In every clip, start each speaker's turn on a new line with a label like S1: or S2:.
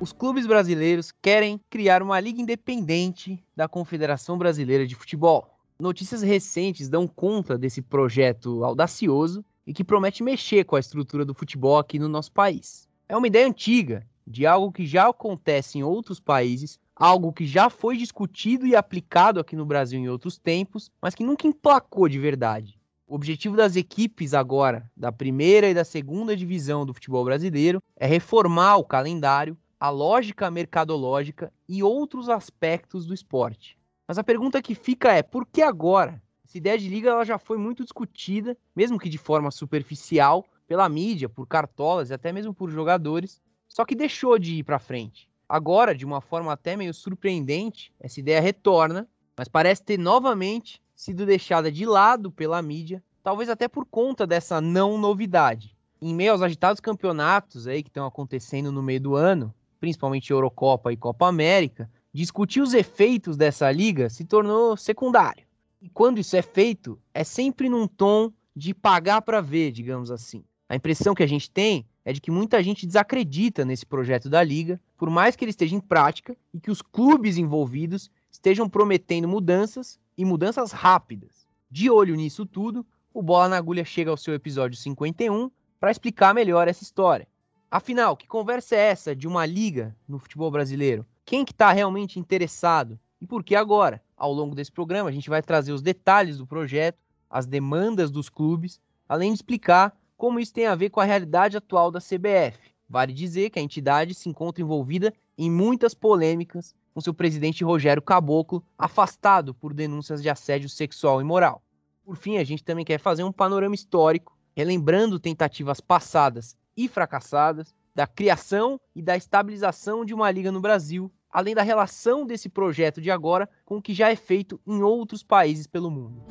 S1: Os clubes brasileiros querem criar uma liga independente da Confederação Brasileira de Futebol. Notícias recentes dão conta desse projeto audacioso e que promete mexer com a estrutura do futebol aqui no nosso país. É uma ideia antiga, de algo que já acontece em outros países, algo que já foi discutido e aplicado aqui no Brasil em outros tempos, mas que nunca emplacou de verdade. O objetivo das equipes agora, da primeira e da segunda divisão do futebol brasileiro, é reformar o calendário, a lógica mercadológica e outros aspectos do esporte. Mas a pergunta que fica é: por que agora? Essa ideia de liga ela já foi muito discutida, mesmo que de forma superficial, pela mídia, por cartolas e até mesmo por jogadores, só que deixou de ir para frente. Agora, de uma forma até meio surpreendente, essa ideia retorna, mas parece ter novamente sido deixada de lado pela mídia, talvez até por conta dessa não novidade. Em meio aos agitados campeonatos aí que estão acontecendo no meio do ano, principalmente Eurocopa e Copa América, discutir os efeitos dessa liga se tornou secundário. E quando isso é feito, é sempre num tom de pagar para ver, digamos assim. A impressão que a gente tem é de que muita gente desacredita nesse projeto da liga, por mais que ele esteja em prática e que os clubes envolvidos estejam prometendo mudanças e mudanças rápidas. De olho nisso tudo, o Bola na Agulha chega ao seu episódio 51 para explicar melhor essa história. Afinal, que conversa é essa de uma liga no futebol brasileiro? Quem que está realmente interessado? E por que agora? Ao longo desse programa, a gente vai trazer os detalhes do projeto, as demandas dos clubes, além de explicar como isso tem a ver com a realidade atual da CBF. Vale dizer que a entidade se encontra envolvida em muitas polêmicas, com seu presidente Rogério Caboclo afastado por denúncias de assédio sexual e moral. Por fim, a gente também quer fazer um panorama histórico, relembrando tentativas passadas e fracassadas, da criação e da estabilização de uma liga no Brasil, além da relação desse projeto de agora com o que já é feito em outros países pelo mundo.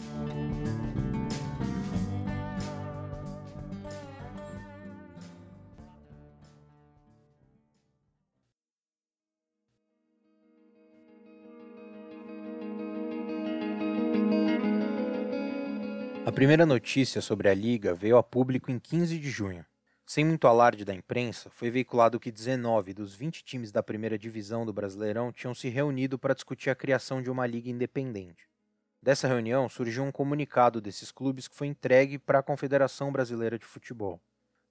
S2: Primeira notícia sobre a liga veio a público em 15 de junho. Sem muito alarde da imprensa, foi veiculado que 19 dos 20 times da primeira divisão do Brasileirão tinham se reunido para discutir a criação de uma liga independente. Dessa reunião surgiu um comunicado desses clubes que foi entregue para a Confederação Brasileira de Futebol.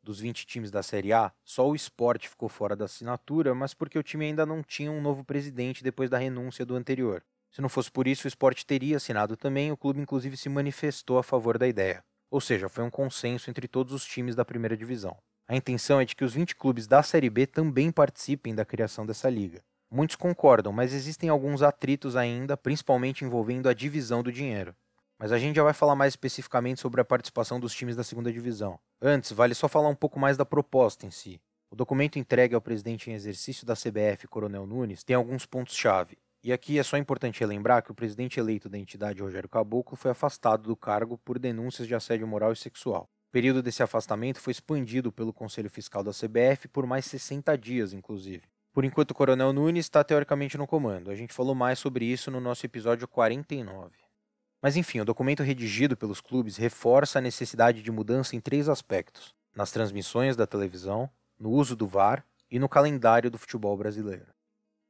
S2: Dos 20 times da Série A, só o Sport ficou fora da assinatura, mas porque o time ainda não tinha um novo presidente depois da renúncia do anterior. Se não fosse por isso, o Sport teria assinado também, o clube inclusive se manifestou a favor da ideia. Ou seja, foi um consenso entre todos os times da primeira divisão. A intenção é de que os 20 clubes da Série B também participem da criação dessa liga. Muitos concordam, mas existem alguns atritos ainda, principalmente envolvendo a divisão do dinheiro. Mas a gente já vai falar mais especificamente sobre a participação dos times da segunda divisão. Antes, vale só falar um pouco mais da proposta em si. O documento entregue ao presidente em exercício da CBF, Coronel Nunes, tem alguns pontos-chave. E aqui é só importante relembrar que o presidente eleito da entidade, Rogério Caboclo, foi afastado do cargo por denúncias de assédio moral e sexual. O período desse afastamento foi expandido pelo Conselho Fiscal da CBF por mais 60 dias, inclusive. Por enquanto, o Coronel Nunes está teoricamente no comando. A gente falou mais sobre isso no nosso episódio 49. Mas enfim, o documento redigido pelos clubes reforça a necessidade de mudança em três aspectos: nas transmissões da televisão, no uso do VAR e no calendário do futebol brasileiro.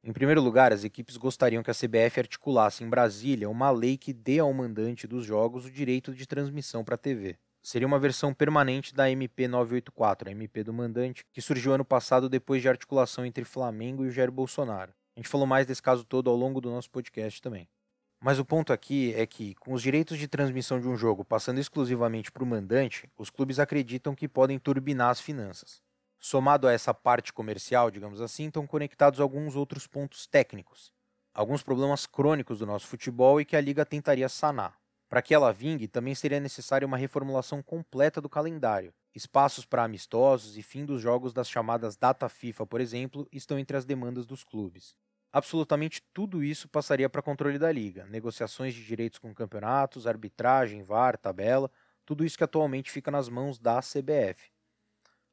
S2: Em primeiro lugar, as equipes gostariam que a CBF articulasse em Brasília uma lei que dê ao mandante dos jogos o direito de transmissão para a TV. Seria uma versão permanente da MP 984, a MP do mandante, que surgiu ano passado depois de articulação entre Flamengo e o Jair Bolsonaro. A gente falou mais desse caso todo ao longo do nosso podcast também. Mas o ponto aqui é que, com os direitos de transmissão de um jogo passando exclusivamente para o mandante, os clubes acreditam que podem turbinar as finanças. Somado a essa parte comercial, digamos assim, estão conectados alguns outros pontos técnicos, alguns problemas crônicos do nosso futebol e que a liga tentaria sanar. Para que ela vingue, também seria necessária uma reformulação completa do calendário. Espaços para amistosos e fim dos jogos das chamadas data FIFA, por exemplo, estão entre as demandas dos clubes. Absolutamente tudo isso passaria para controle da liga, negociações de direitos com campeonatos, arbitragem, VAR, tabela, tudo isso que atualmente fica nas mãos da CBF.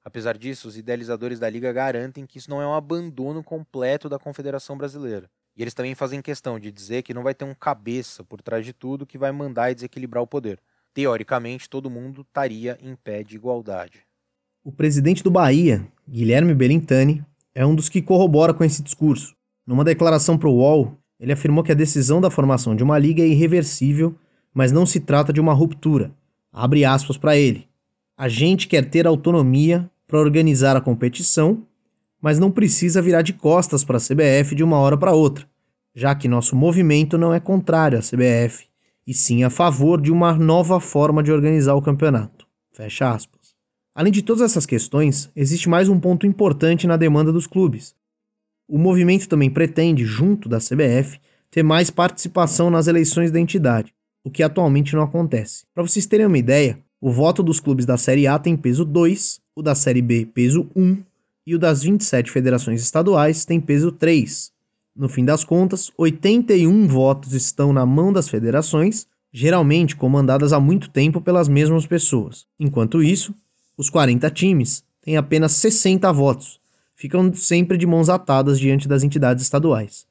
S2: Apesar disso, os idealizadores da liga garantem que isso não é um abandono completo da Confederação Brasileira. E eles também fazem questão de dizer que não vai ter um cabeça por trás de tudo que vai mandar e desequilibrar o poder. Teoricamente, todo mundo estaria em pé de igualdade.
S3: O presidente do Bahia, Guilherme Belintani, é um dos que corrobora com esse discurso. Numa declaração para o UOL, ele afirmou que a decisão da formação de uma liga é irreversível, mas não se trata de uma ruptura. Abre aspas para ele. A gente quer ter autonomia para organizar a competição mas não precisa virar de costas para a CBF de uma hora para outra, já que nosso movimento não é contrário à CBF, e sim a favor de uma nova forma de organizar o campeonato. Fecha aspas. Além de todas essas questões, existe mais um ponto importante na demanda dos clubes. O movimento também pretende, junto da CBF, ter mais participação nas eleições da entidade, o que atualmente não acontece. Para vocês terem uma ideia, o voto dos clubes da Série A tem peso 2, o da Série B peso 1 e o das 27 federações estaduais tem peso 3. No fim das contas, 81 votos estão na mão das federações, geralmente comandadas há muito tempo pelas mesmas pessoas. Enquanto isso, os 40 times têm apenas 60 votos, ficam sempre de mãos atadas diante das entidades estaduais.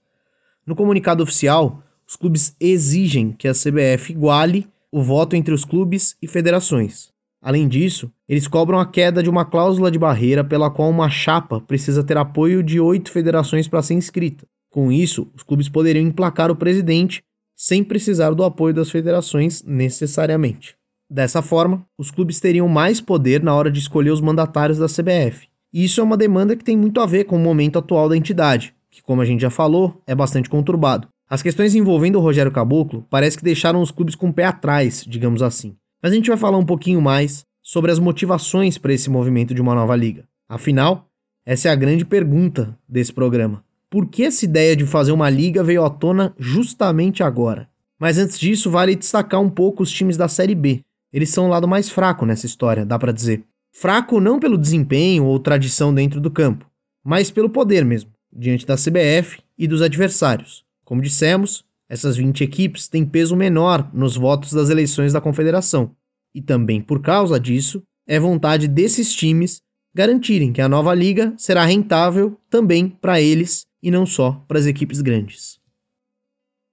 S3: No comunicado oficial, os clubes exigem que a CBF iguale o voto entre os clubes e federações. Além disso, eles cobram a queda de uma cláusula de barreira pela qual uma chapa precisa ter apoio de oito federações para ser inscrita. Com isso, os clubes poderiam emplacar o presidente sem precisar do apoio das federações necessariamente. Dessa forma, os clubes teriam mais poder na hora de escolher os mandatários da CBF. E isso é uma demanda que tem muito a ver com o momento atual da entidade, que, como a gente já falou, é bastante conturbado. As questões envolvendo o Rogério Caboclo parece que deixaram os clubes com o pé atrás, digamos assim. Mas a gente vai falar um pouquinho mais sobre as motivações para esse movimento de uma nova liga. Afinal, essa é a grande pergunta desse programa. Por que essa ideia de fazer uma liga veio à tona justamente agora? Mas antes disso, vale destacar um pouco os times da Série B. Eles são o lado mais fraco nessa história, dá para dizer. Fraco não pelo desempenho ou tradição dentro do campo, mas pelo poder mesmo, diante da CBF e dos adversários. Como dissemos, essas 20 equipes têm peso menor nos votos das eleições da Confederação. E também por causa disso, é vontade desses times garantirem que a nova liga será rentável também para eles e não só para as equipes grandes.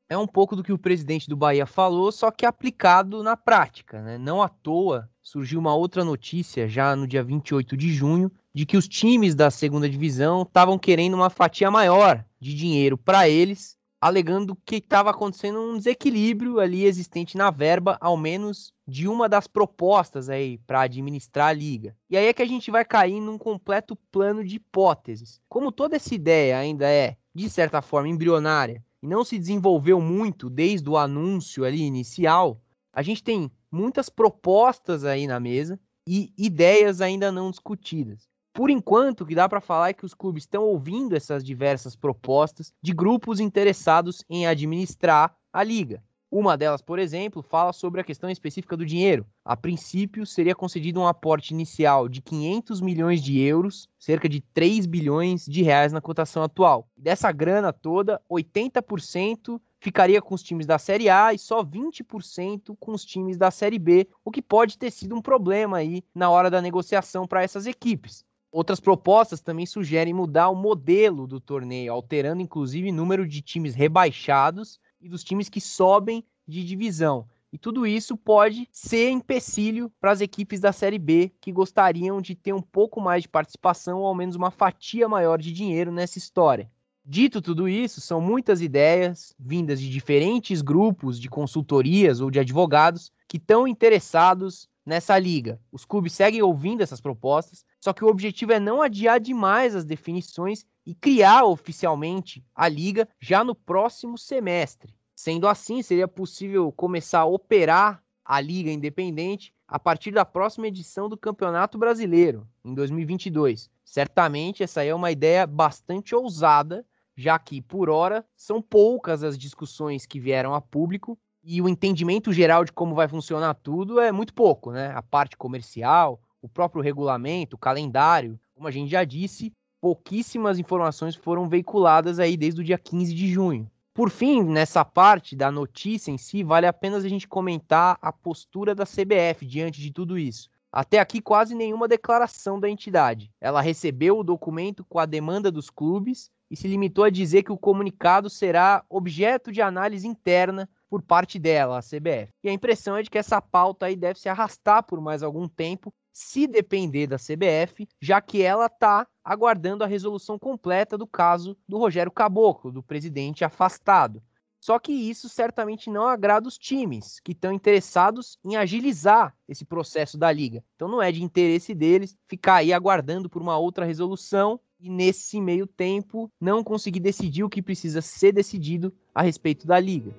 S1: É um pouco do que o presidente do Bahia falou, só que aplicado na prática. Né? Não à toa surgiu uma outra notícia já no dia 28 de junho de que os times da segunda divisão estavam querendo uma fatia maior de dinheiro para eles alegando que estava acontecendo um desequilíbrio ali existente na verba, ao menos de uma das propostas aí para administrar a liga. E aí é que a gente vai cair num completo plano de hipóteses. Como toda essa ideia ainda é, de certa forma, embrionária e não se desenvolveu muito desde o anúncio ali inicial, a gente tem muitas propostas aí na mesa e ideias ainda não discutidas. Por enquanto, o que dá para falar é que os clubes estão ouvindo essas diversas propostas de grupos interessados em administrar a liga. Uma delas, por exemplo, fala sobre a questão específica do dinheiro. A princípio, seria concedido um aporte inicial de 500 milhões de euros, cerca de 3 bilhões de reais na cotação atual. Dessa grana toda, 80% ficaria com os times da Série A e só 20% com os times da Série B, o que pode ter sido um problema aí na hora da negociação para essas equipes. Outras propostas também sugerem mudar o modelo do torneio, alterando inclusive o número de times rebaixados e dos times que sobem de divisão. E tudo isso pode ser empecilho para as equipes da Série B que gostariam de ter um pouco mais de participação ou ao menos uma fatia maior de dinheiro nessa história. Dito tudo isso, são muitas ideias vindas de diferentes grupos de consultorias ou de advogados que estão interessados nessa liga. Os clubes seguem ouvindo essas propostas, só que o objetivo é não adiar demais as definições e criar oficialmente a liga já no próximo semestre. Sendo assim, seria possível começar a operar a liga independente a partir da próxima edição do Campeonato Brasileiro, em 2022. Certamente essa é uma ideia bastante ousada, já que por hora são poucas as discussões que vieram a público e o entendimento geral de como vai funcionar tudo é muito pouco, né? A parte comercial, o próprio regulamento, o calendário, como a gente já disse, pouquíssimas informações foram veiculadas aí desde o dia 15 de junho. Por fim, nessa parte da notícia em si, vale apenas a gente comentar a postura da CBF diante de tudo isso. Até aqui, quase nenhuma declaração da entidade. Ela recebeu o documento com a demanda dos clubes e se limitou a dizer que o comunicado será objeto de análise interna por parte dela, a CBF. E a impressão é de que essa pauta aí deve se arrastar por mais algum tempo, se depender da CBF, já que ela está aguardando a resolução completa do caso do Rogério Caboclo, do presidente afastado. Só que isso certamente não agrada os times que estão interessados em agilizar esse processo da liga. Então não é de interesse deles ficar aí aguardando por uma outra resolução e nesse meio tempo não conseguir decidir o que precisa ser decidido a respeito da liga.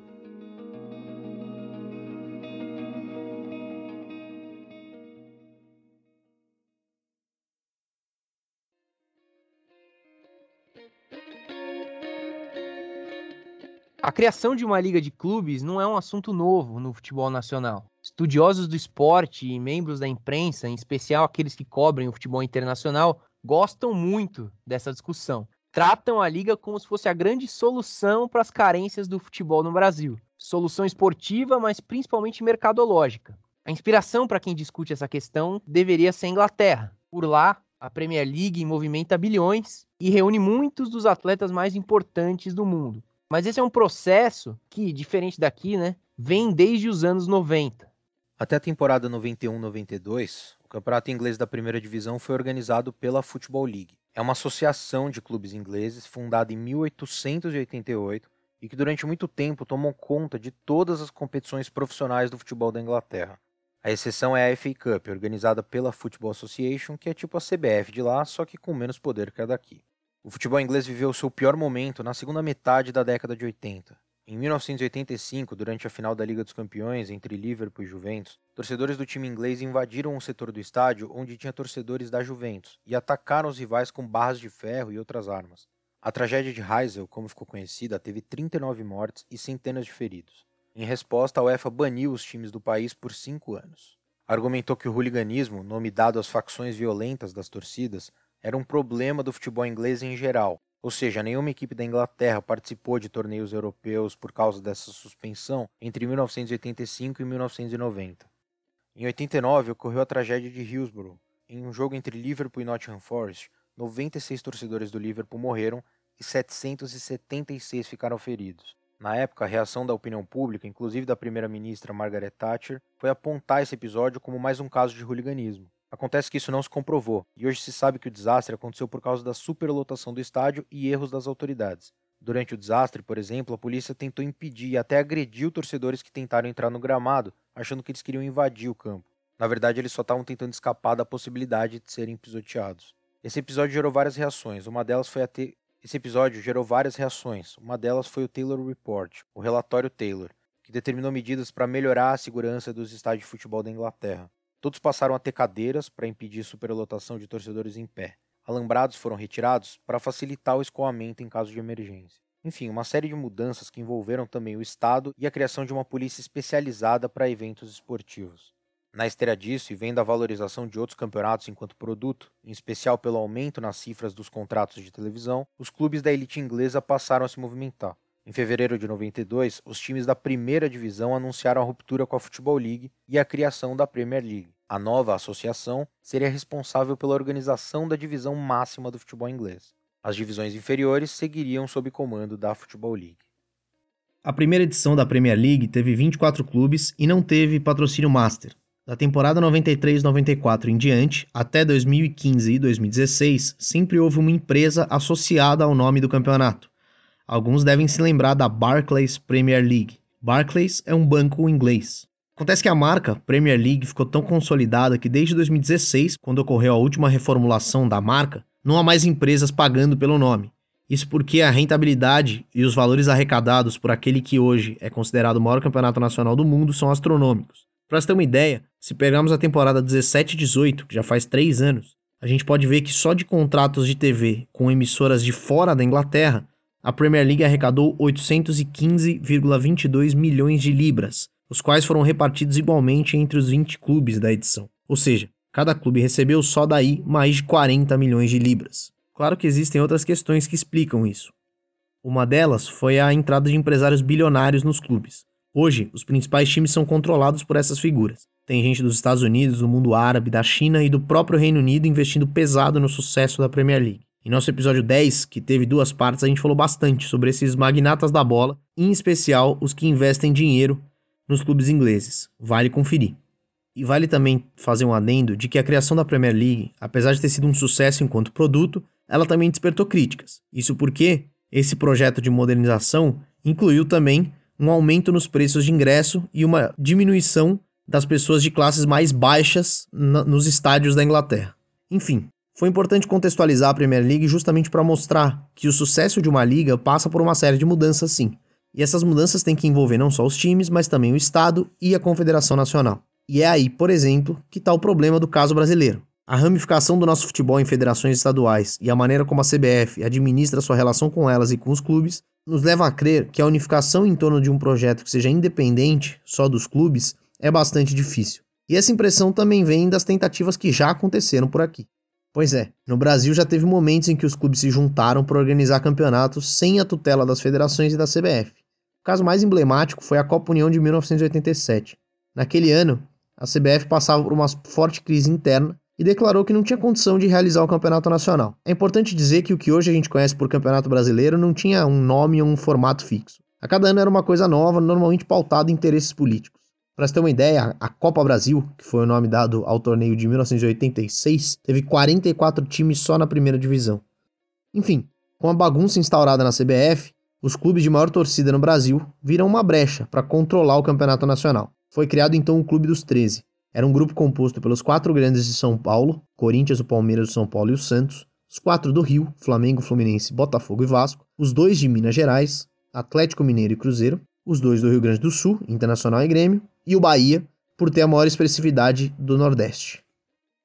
S1: A criação de uma liga de clubes não é um assunto novo no futebol nacional. Estudiosos do esporte e membros da imprensa, em especial aqueles que cobrem o futebol internacional, gostam muito dessa discussão. Tratam a liga como se fosse a grande solução para as carências do futebol no Brasil. Solução esportiva, mas principalmente mercadológica. A inspiração para quem discute essa questão deveria ser a Inglaterra. Por lá, a Premier League movimenta bilhões e reúne muitos dos atletas mais importantes do mundo. Mas esse é um processo que, diferente daqui, né, vem desde os anos 90.
S2: Até a temporada 91-92, o campeonato inglês da primeira divisão foi organizado pela Football League. É uma associação de clubes ingleses fundada em 1888 e que durante muito tempo tomou conta de todas as competições profissionais do futebol da Inglaterra. A exceção é a FA Cup, organizada pela Football Association, que é tipo a CBF de lá, só que com menos poder que a daqui. O futebol inglês viveu seu pior momento na segunda metade da década de 80. Em 1985, durante a final da Liga dos Campeões entre Liverpool e Juventus, torcedores do time inglês invadiram um setor do estádio onde tinha torcedores da Juventus e atacaram os rivais com barras de ferro e outras armas. A tragédia de Heysel, como ficou conhecida, teve 39 mortes e centenas de feridos. Em resposta, a UEFA baniu os times do país por cinco anos. Argumentou que o hooliganismo, nome dado às facções violentas das torcidas, era um problema do futebol inglês em geral, ou seja, nenhuma equipe da Inglaterra participou de torneios europeus por causa dessa suspensão entre 1985 e 1990. Em 89 ocorreu a tragédia de Hillsborough. Em um jogo entre Liverpool e Nottingham Forest, 96 torcedores do Liverpool morreram e 776 ficaram feridos. Na época, a reação da opinião pública, inclusive da primeira-ministra Margaret Thatcher, foi apontar esse episódio como mais um caso de hooliganismo. Acontece que isso não se comprovou, e hoje se sabe que o desastre aconteceu por causa da superlotação do estádio e erros das autoridades. Durante o desastre, por exemplo, a polícia tentou impedir e até agrediu torcedores que tentaram entrar no gramado, achando que eles queriam invadir o campo. Na verdade, eles só estavam tentando escapar da possibilidade de serem pisoteados. Esse episódio gerou várias reações. Uma delas foi a te... Esse episódio gerou várias reações. Uma delas foi o Taylor Report, o relatório Taylor, que determinou medidas para melhorar a segurança dos estádios de futebol da Inglaterra. Todos passaram a ter cadeiras para impedir superlotação de torcedores em pé. Alambrados foram retirados para facilitar o escoamento em caso de emergência. Enfim, uma série de mudanças que envolveram também o Estado e a criação de uma polícia especializada para eventos esportivos. Na esteira disso, e vendo a valorização de outros campeonatos enquanto produto, em especial pelo aumento nas cifras dos contratos de televisão, os clubes da elite inglesa passaram a se movimentar. Em fevereiro de 92, os times da primeira divisão anunciaram a ruptura com a Football League e a criação da Premier League. A nova associação seria responsável pela organização da divisão máxima do futebol inglês. As divisões inferiores seguiriam sob comando da Football League.
S3: A primeira edição da Premier League teve 24 clubes e não teve patrocínio master. Da temporada 93-94 em diante, até 2015 e 2016, sempre houve uma empresa associada ao nome do campeonato. Alguns devem se lembrar da Barclays Premier League. Barclays é um banco inglês. Acontece que a marca Premier League ficou tão consolidada que desde 2016, quando ocorreu a última reformulação da marca, não há mais empresas pagando pelo nome. Isso porque a rentabilidade e os valores arrecadados por aquele que hoje é considerado o maior campeonato nacional do mundo são astronômicos. Para ter uma ideia, se pegarmos a temporada 17 18, que já faz 3 anos, a gente pode ver que só de contratos de TV com emissoras de fora da Inglaterra, a Premier League arrecadou 815,22 milhões de libras, os quais foram repartidos igualmente entre os 20 clubes da edição. Ou seja, cada clube recebeu só daí mais de 40 milhões de libras. Claro que existem outras questões que explicam isso. Uma delas foi a entrada de empresários bilionários nos clubes. Hoje, os principais times são controlados por essas figuras. Tem gente dos Estados Unidos, do mundo árabe, da China e do próprio Reino Unido investindo pesado no sucesso da Premier League. Em nosso episódio 10, que teve duas partes, a gente falou bastante sobre esses magnatas da bola, em especial os que investem dinheiro nos clubes ingleses. Vale conferir. E vale também fazer um adendo de que a criação da Premier League, apesar de ter sido um sucesso enquanto produto, ela também despertou críticas. Isso porque esse projeto de modernização incluiu também um aumento nos preços de ingresso e uma diminuição das pessoas de classes mais baixas nos estádios da Inglaterra. Enfim, foi importante contextualizar a Premier League justamente para mostrar que o sucesso de uma liga passa por uma série de mudanças sim. E essas mudanças têm que envolver não só os times, mas também o Estado e a Confederação Nacional. E é aí, por exemplo, que está o problema do caso brasileiro. A ramificação do nosso futebol em federações estaduais e a maneira como a CBF administra sua relação com elas e com os clubes nos leva a crer que a unificação em torno de um projeto que seja independente só dos clubes é bastante difícil. E essa impressão também vem das tentativas que já aconteceram por aqui. Pois é, no Brasil já teve momentos em que os clubes se juntaram para organizar campeonatos sem a tutela das federações e da CBF. O caso mais emblemático foi a Copa União de 1987. Naquele ano, a CBF passava por uma forte crise interna e declarou que não tinha condição de realizar o campeonato nacional. É importante dizer que o que hoje a gente conhece por campeonato brasileiro não tinha um nome ou um formato fixo. A cada ano era uma coisa nova, normalmente pautada em interesses políticos. Para você ter uma ideia, a Copa Brasil, que foi o nome dado ao torneio de 1986, teve 44 times só na primeira divisão. Enfim, com a bagunça instaurada na CBF, os clubes de maior torcida no Brasil viram uma brecha para controlar o campeonato nacional. Foi criado então o Clube dos 13. Era um grupo composto pelos quatro grandes de São Paulo, Corinthians, o Palmeiras, o São Paulo e o Santos, os quatro do Rio, Flamengo, Fluminense, Botafogo e Vasco, os dois de Minas Gerais, Atlético Mineiro e Cruzeiro, os dois do Rio Grande do Sul, Internacional e Grêmio, e o Bahia, por ter a maior expressividade do Nordeste.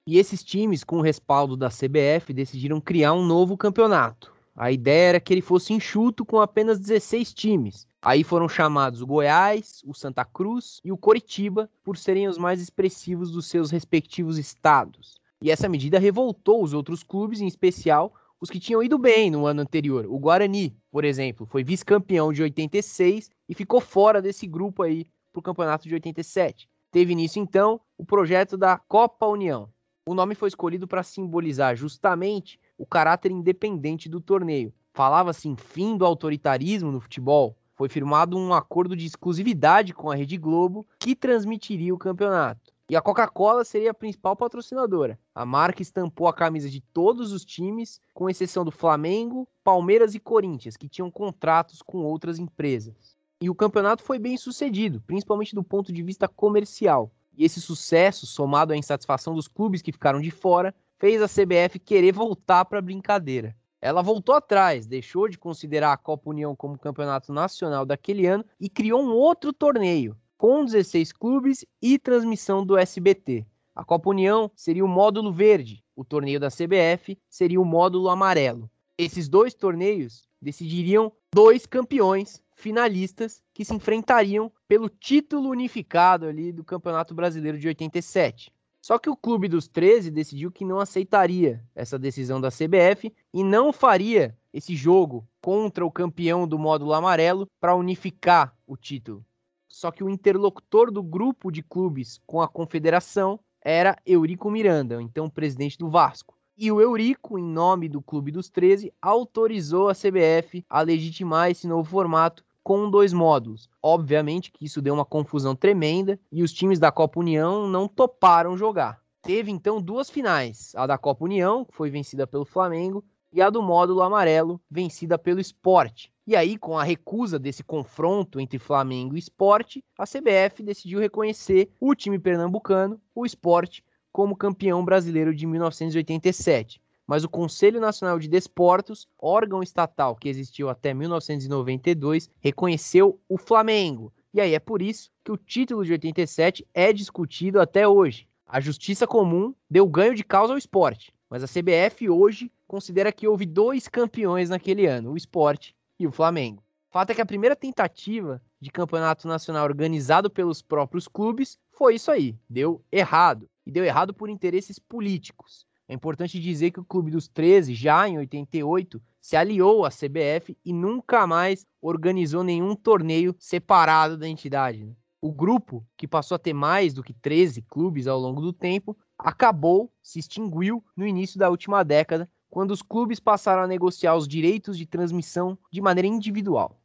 S1: E esses times, com o respaldo da CBF, decidiram criar um novo campeonato. A ideia era que ele fosse enxuto com apenas 16 times. Aí foram chamados o Goiás, o Santa Cruz e o Coritiba por serem os mais expressivos dos seus respectivos estados. E essa medida revoltou os outros clubes, em especial os que tinham ido bem no ano anterior. O Guarani, por exemplo, foi vice-campeão de 86 e ficou fora desse grupo aí para o campeonato de 87. Teve início então o projeto da Copa União. O nome foi escolhido para simbolizar justamente o caráter independente do torneio. Falava-se em fim do autoritarismo no futebol. Foi firmado um acordo de exclusividade com a Rede Globo que transmitiria o campeonato. E a Coca-Cola seria a principal patrocinadora. A marca estampou a camisa de todos os times, com exceção do Flamengo, Palmeiras e Corinthians, que tinham contratos com outras empresas. E o campeonato foi bem sucedido, principalmente do ponto de vista comercial. E esse sucesso, somado à insatisfação dos clubes que ficaram de fora, fez a CBF querer voltar para a brincadeira. Ela voltou atrás, deixou de considerar a Copa União como campeonato nacional daquele ano e criou um outro torneio, com 16 clubes e transmissão do SBT. A Copa União seria o módulo verde, o torneio da CBF seria o módulo amarelo. Esses dois torneios decidiriam dois campeões finalistas que se enfrentariam pelo título unificado ali do Campeonato Brasileiro de 87. Só que o Clube dos 13 decidiu que não aceitaria essa decisão da CBF e não faria esse jogo contra o campeão do módulo amarelo para unificar o título. Só que o interlocutor do grupo de clubes com a confederação era Eurico Miranda, então presidente do Vasco. E o Eurico, em nome do Clube dos 13, autorizou a CBF a legitimar esse novo formato com dois módulos. Obviamente que isso deu uma confusão tremenda e os times da Copa União não toparam jogar. Teve então duas finais: a da Copa União, que foi vencida pelo Flamengo, e a do módulo amarelo, vencida pelo Sport. E aí, com a recusa desse confronto entre Flamengo e Sport, a CBF decidiu reconhecer o time pernambucano, o Sport, como campeão brasileiro de 1987 mas o Conselho Nacional de Desportos, órgão estatal que existiu até 1992, reconheceu o Flamengo. E aí é por isso que o título de 87 é discutido até hoje. A justiça comum deu ganho de causa ao esporte, mas a CBF hoje considera que houve dois campeões naquele ano, o esporte e o Flamengo. Fato é que a primeira tentativa de campeonato nacional organizado pelos próprios clubes foi isso aí, deu errado. E deu errado por interesses políticos. É importante dizer que o Clube dos 13, já em 88, se aliou à CBF e nunca mais organizou nenhum torneio separado da entidade. Né? O grupo, que passou a ter mais do que 13 clubes ao longo do tempo, acabou, se extinguiu no início da última década, quando os clubes passaram a negociar os direitos de transmissão de maneira individual.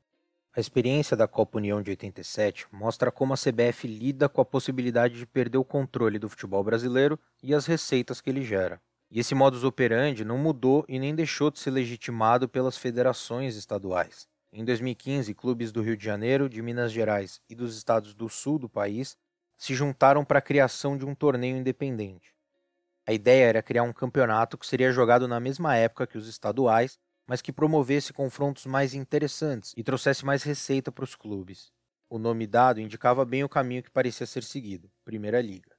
S2: A experiência da Copa União de 87 mostra como a CBF lida com a possibilidade de perder o controle do futebol brasileiro e as receitas que ele gera. E esse modus operandi não mudou e nem deixou de ser legitimado pelas federações estaduais. Em 2015, clubes do Rio de Janeiro, de Minas Gerais e dos estados do sul do país se juntaram para a criação de um torneio independente. A ideia era criar um campeonato que seria jogado na mesma época que os estaduais mas que promovesse confrontos mais interessantes e trouxesse mais receita para os clubes. O nome dado indicava bem o caminho que parecia ser seguido, Primeira Liga.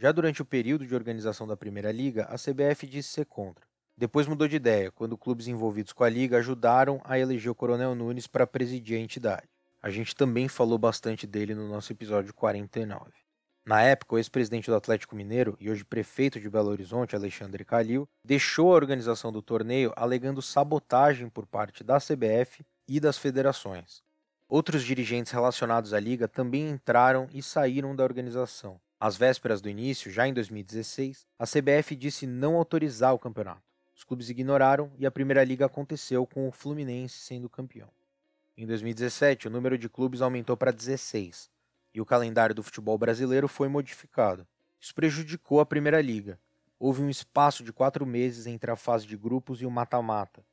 S2: Já durante o período de organização da Primeira Liga, a CBF disse ser contra. Depois mudou de ideia, quando clubes envolvidos com a liga ajudaram a eleger o Coronel Nunes para presidir a entidade. A gente também falou bastante dele no nosso episódio 49. Na época, o ex-presidente do Atlético Mineiro e hoje prefeito de Belo Horizonte, Alexandre Calil, deixou a organização do torneio alegando sabotagem por parte da CBF e das federações. Outros dirigentes relacionados à liga também entraram e saíram da organização. Às vésperas do início, já em 2016, a CBF disse não autorizar o campeonato. Os clubes ignoraram e a Primeira Liga aconteceu com o Fluminense sendo campeão. Em 2017, o número de clubes aumentou para 16, e o calendário do futebol brasileiro foi modificado. Isso prejudicou a Primeira Liga. Houve um espaço de quatro meses entre a fase de grupos e o mata-mata.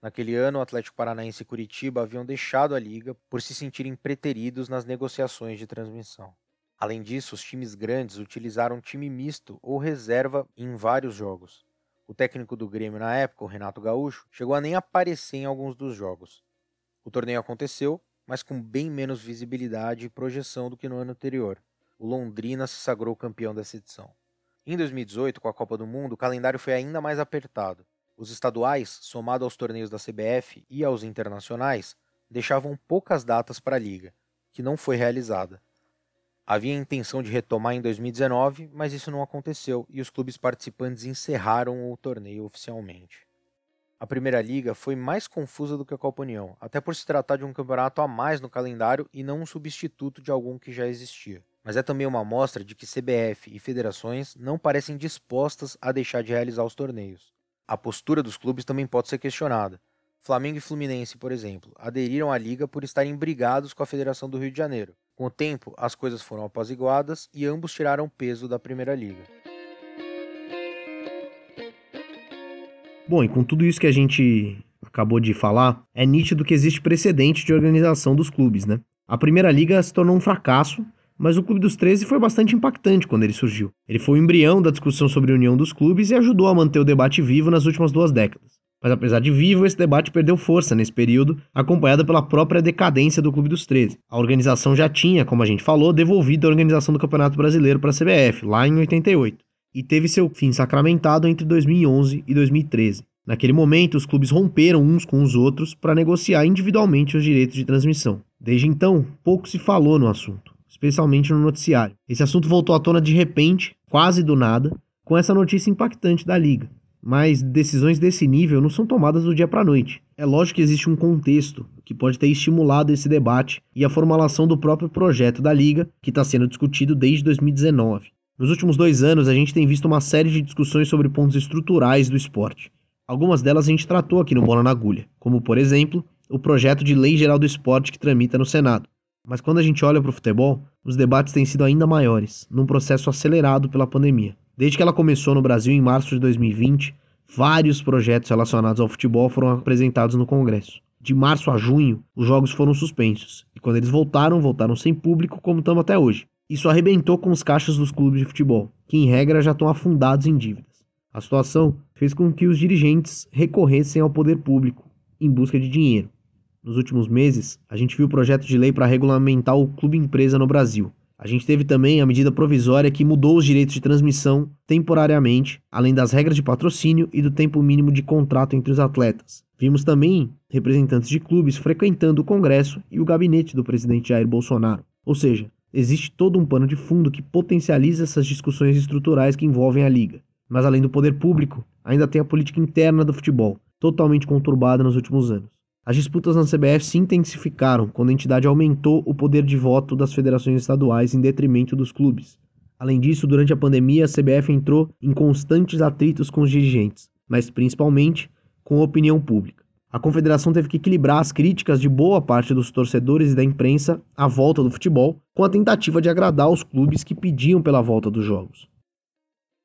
S2: Naquele ano, o Atlético Paranaense e Curitiba haviam deixado a liga por se sentirem preteridos nas negociações de transmissão. Além disso, os times grandes utilizaram time misto ou reserva em vários jogos. O técnico do Grêmio na época, o Renato Gaúcho, chegou a nem aparecer em alguns dos jogos. O torneio aconteceu mas com bem menos visibilidade e projeção do que no ano anterior. O Londrina se sagrou campeão dessa edição. Em 2018, com a Copa do Mundo, o calendário foi ainda mais apertado. Os estaduais, somado aos torneios da CBF e aos internacionais, deixavam poucas datas para a liga, que não foi realizada. Havia intenção de retomar em 2019, mas isso não aconteceu e os clubes participantes encerraram o torneio oficialmente. A Primeira Liga foi mais confusa do que a Copa União, até por se tratar de um campeonato a mais no calendário e não um substituto de algum que já existia. Mas é também uma amostra de que CBF e federações não parecem dispostas a deixar de realizar os torneios. A postura dos clubes também pode ser questionada. Flamengo e Fluminense, por exemplo, aderiram à liga por estarem brigados com a Federação do Rio de Janeiro. Com o tempo, as coisas foram apaziguadas e ambos tiraram peso da Primeira Liga.
S3: Bom, e com tudo isso que a gente acabou de falar, é nítido que existe precedente de organização dos clubes, né? A Primeira Liga se tornou um fracasso, mas o Clube dos 13 foi bastante impactante quando ele surgiu. Ele foi o embrião da discussão sobre a união dos clubes e ajudou a manter o debate vivo nas últimas duas décadas. Mas apesar de vivo, esse debate perdeu força nesse período, acompanhada pela própria decadência do Clube dos 13. A organização já tinha, como a gente falou, devolvido a organização do Campeonato Brasileiro para a CBF, lá em 88 e teve seu fim sacramentado entre 2011 e 2013. Naquele momento, os clubes romperam uns com os outros para negociar individualmente os direitos de transmissão. Desde então, pouco se falou no assunto, especialmente no noticiário. Esse assunto voltou à tona de repente, quase do nada, com essa notícia impactante da liga. Mas decisões desse nível não são tomadas do dia para a noite. É lógico que existe um contexto que pode ter estimulado esse debate e a formulação do próprio projeto da liga, que está sendo discutido desde 2019. Nos últimos dois anos, a gente tem visto uma série de discussões sobre pontos estruturais do esporte. Algumas delas a gente tratou aqui no Bola na Agulha, como, por exemplo, o projeto de Lei Geral do Esporte que tramita no Senado. Mas quando a gente olha para o futebol, os debates têm sido ainda maiores, num processo acelerado pela pandemia. Desde que ela começou no Brasil em março de 2020, vários projetos relacionados ao futebol foram apresentados no Congresso. De março a junho, os jogos foram suspensos, e quando eles voltaram, voltaram sem público, como estamos até hoje. Isso arrebentou com os caixas dos clubes de futebol, que em regra já estão afundados em dívidas. A situação fez com que os dirigentes recorressem ao poder público em busca de dinheiro. Nos últimos meses, a gente viu o projeto de lei para regulamentar o clube empresa no Brasil. A gente teve também a medida provisória que mudou os direitos de transmissão temporariamente, além das regras de patrocínio e do tempo mínimo de contrato entre os atletas. Vimos também representantes de clubes frequentando o Congresso e o gabinete do presidente Jair Bolsonaro. Ou seja, Existe todo um pano de fundo que potencializa essas discussões estruturais que envolvem a liga. Mas além do poder público, ainda tem a política interna do futebol, totalmente conturbada nos últimos anos. As disputas na CBF se intensificaram quando a entidade aumentou o poder de voto das federações estaduais em detrimento dos clubes. Além disso, durante a pandemia, a CBF entrou em constantes atritos com os dirigentes, mas principalmente com a opinião pública. A confederação teve que equilibrar as críticas de boa parte dos torcedores e da imprensa à volta do futebol com a tentativa de agradar os clubes que pediam pela volta dos jogos.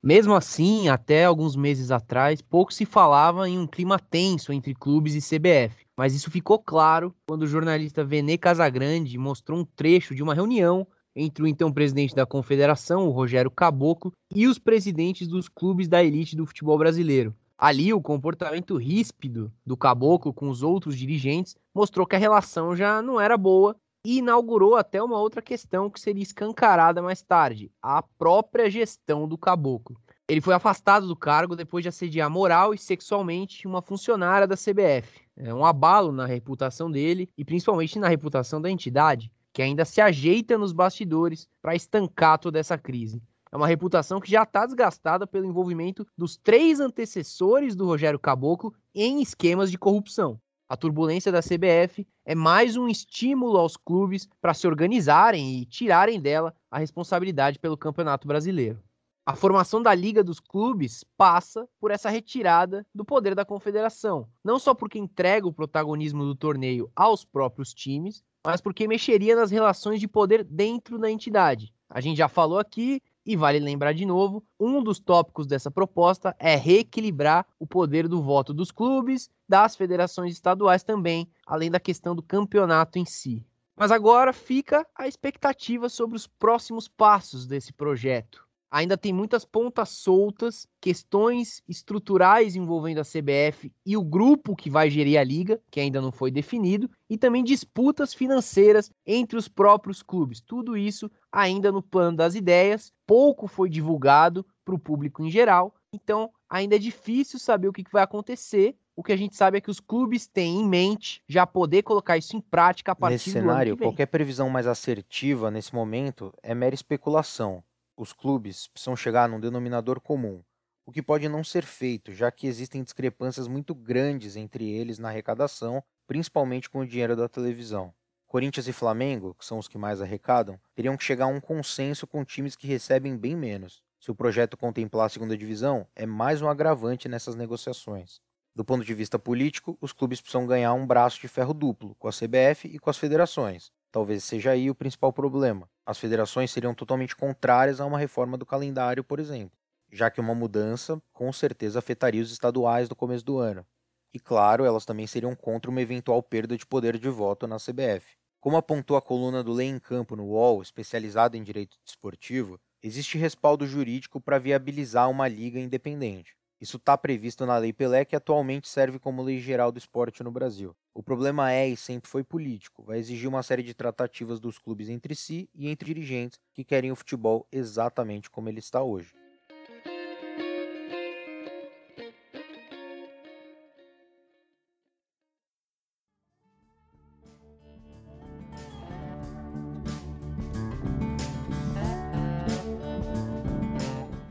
S1: Mesmo assim, até alguns meses atrás, pouco se falava em um clima tenso entre clubes e CBF, mas isso ficou claro quando o jornalista Vene Casagrande mostrou um trecho de uma reunião entre o então presidente da confederação, o Rogério Caboclo, e os presidentes dos clubes da elite do futebol brasileiro. Ali, o comportamento ríspido do Caboclo com os outros dirigentes mostrou que a relação já não era boa e inaugurou até uma outra questão que seria escancarada mais tarde: a própria gestão do caboclo. Ele foi afastado do cargo depois de assediar moral e sexualmente uma funcionária da CBF. É um abalo na reputação dele e principalmente na reputação da entidade, que ainda se ajeita nos bastidores para estancar toda essa crise. É uma reputação que já está desgastada pelo envolvimento dos três antecessores do Rogério Caboclo em esquemas de corrupção. A turbulência da CBF é mais um estímulo aos clubes para se organizarem e tirarem dela a responsabilidade pelo Campeonato Brasileiro. A formação da Liga dos Clubes passa por essa retirada do poder da confederação, não só porque entrega o protagonismo do torneio aos próprios times, mas porque mexeria nas relações de poder dentro da entidade. A gente já falou aqui e vale lembrar de novo, um dos tópicos dessa proposta é reequilibrar o poder do voto dos clubes, das federações estaduais também, além da questão do campeonato em si. Mas agora fica a expectativa sobre os próximos passos desse projeto ainda tem muitas pontas soltas, questões estruturais envolvendo a CBF e o grupo que vai gerir a liga, que ainda não foi definido, e também disputas financeiras entre os próprios clubes. Tudo isso ainda no plano das ideias, pouco foi divulgado para o público em geral, então ainda é difícil saber o que vai acontecer. O que a gente sabe é que os clubes têm em mente já poder colocar isso em prática a partir
S2: nesse
S1: do
S2: cenário,
S1: ano que vem.
S2: qualquer previsão mais assertiva nesse momento é mera especulação os clubes precisam chegar num denominador comum, o que pode não ser feito, já que existem discrepâncias muito grandes entre eles na arrecadação, principalmente com o dinheiro da televisão. Corinthians e Flamengo, que são os que mais arrecadam, teriam que chegar a um consenso com times que recebem bem menos. Se o projeto contemplar a segunda divisão, é mais um agravante nessas negociações. Do ponto de vista político, os clubes precisam ganhar um braço de ferro duplo, com a CBF e com as federações. Talvez seja aí o principal problema. As federações seriam totalmente contrárias a uma reforma do calendário, por exemplo, já que uma mudança com certeza afetaria os estaduais no começo do ano. E claro, elas também seriam contra uma eventual perda de poder de voto na CBF. Como apontou a coluna do Lei em Campo no UOL, especializada em direito desportivo, existe respaldo jurídico para viabilizar uma liga independente. Isso está previsto na Lei Pelé, que atualmente serve como lei geral do esporte no Brasil. O problema é e sempre foi político. Vai exigir uma série de tratativas dos clubes entre si e entre dirigentes que querem o futebol exatamente como ele está hoje.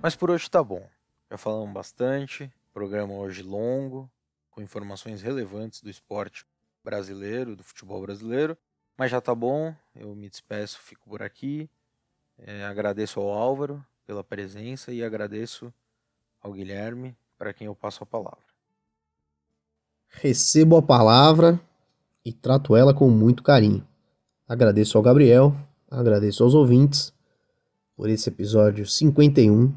S2: Mas por hoje tá bom. Já falamos bastante, programa hoje longo, com informações relevantes do esporte brasileiro, do futebol brasileiro. Mas já tá bom, eu me despeço, fico por aqui. É, agradeço ao Álvaro pela presença e agradeço ao Guilherme, para quem eu passo a palavra.
S3: Recebo a palavra e trato ela com muito carinho. Agradeço ao Gabriel, agradeço aos ouvintes por esse episódio 51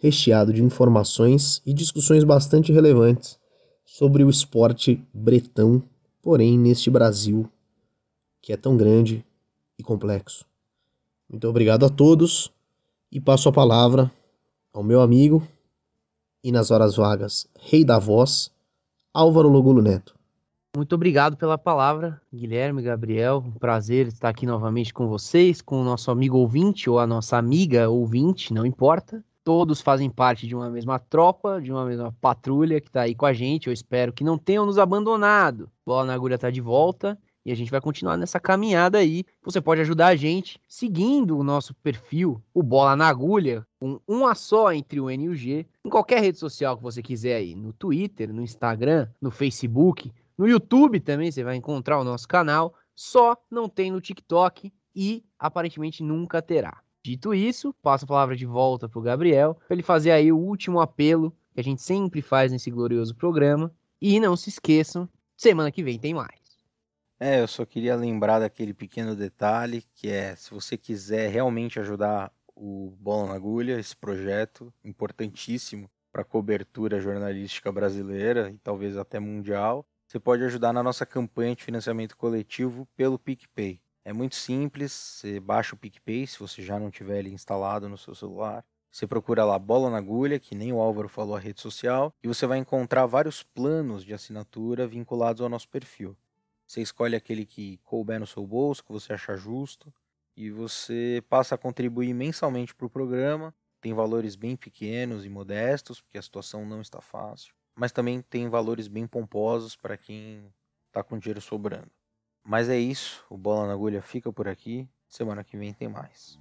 S3: recheado de informações e discussões bastante relevantes sobre o esporte bretão, porém neste Brasil que é tão grande e complexo. Muito obrigado a todos e passo a palavra ao meu amigo e nas horas vagas, rei da voz, Álvaro Logulo Neto.
S1: Muito obrigado pela palavra, Guilherme, Gabriel. Um prazer estar aqui novamente com vocês, com o nosso amigo ouvinte ou a nossa amiga ouvinte, não importa todos fazem parte de uma mesma tropa, de uma mesma patrulha que está aí com a gente. Eu espero que não tenham nos abandonado. Bola na agulha está de volta e a gente vai continuar nessa caminhada aí. Você pode ajudar a gente seguindo o nosso perfil, o Bola na Agulha, com um a só entre o N e o G, em qualquer rede social que você quiser aí, no Twitter, no Instagram, no Facebook, no YouTube também você vai encontrar o nosso canal. Só não tem no TikTok e aparentemente nunca terá. Dito isso, passo a palavra de volta para o Gabriel, para ele fazer aí o último apelo que a gente sempre faz nesse glorioso programa, E não se esqueçam, semana que vem tem mais.
S2: É, eu só queria lembrar daquele pequeno detalhe que é, se você quiser realmente ajudar o Bola na Agulha, esse projeto importantíssimo para a cobertura jornalística brasileira e talvez até mundial, você pode ajudar na nossa campanha de financiamento coletivo pelo PicPay. É muito simples, você baixa o PicPay se você já não tiver ele instalado no seu celular. Você procura lá Bola na Agulha, que nem o Álvaro falou a rede social, e você vai encontrar vários planos de assinatura vinculados ao nosso perfil. Você escolhe aquele que couber no seu bolso, que você achar justo, e você passa a contribuir mensalmente para o programa. Tem valores bem pequenos e modestos, porque a situação não está fácil, mas também tem valores bem pomposos para quem está com dinheiro sobrando. Mas é isso, o Bola na Agulha fica por aqui. Semana que vem tem mais.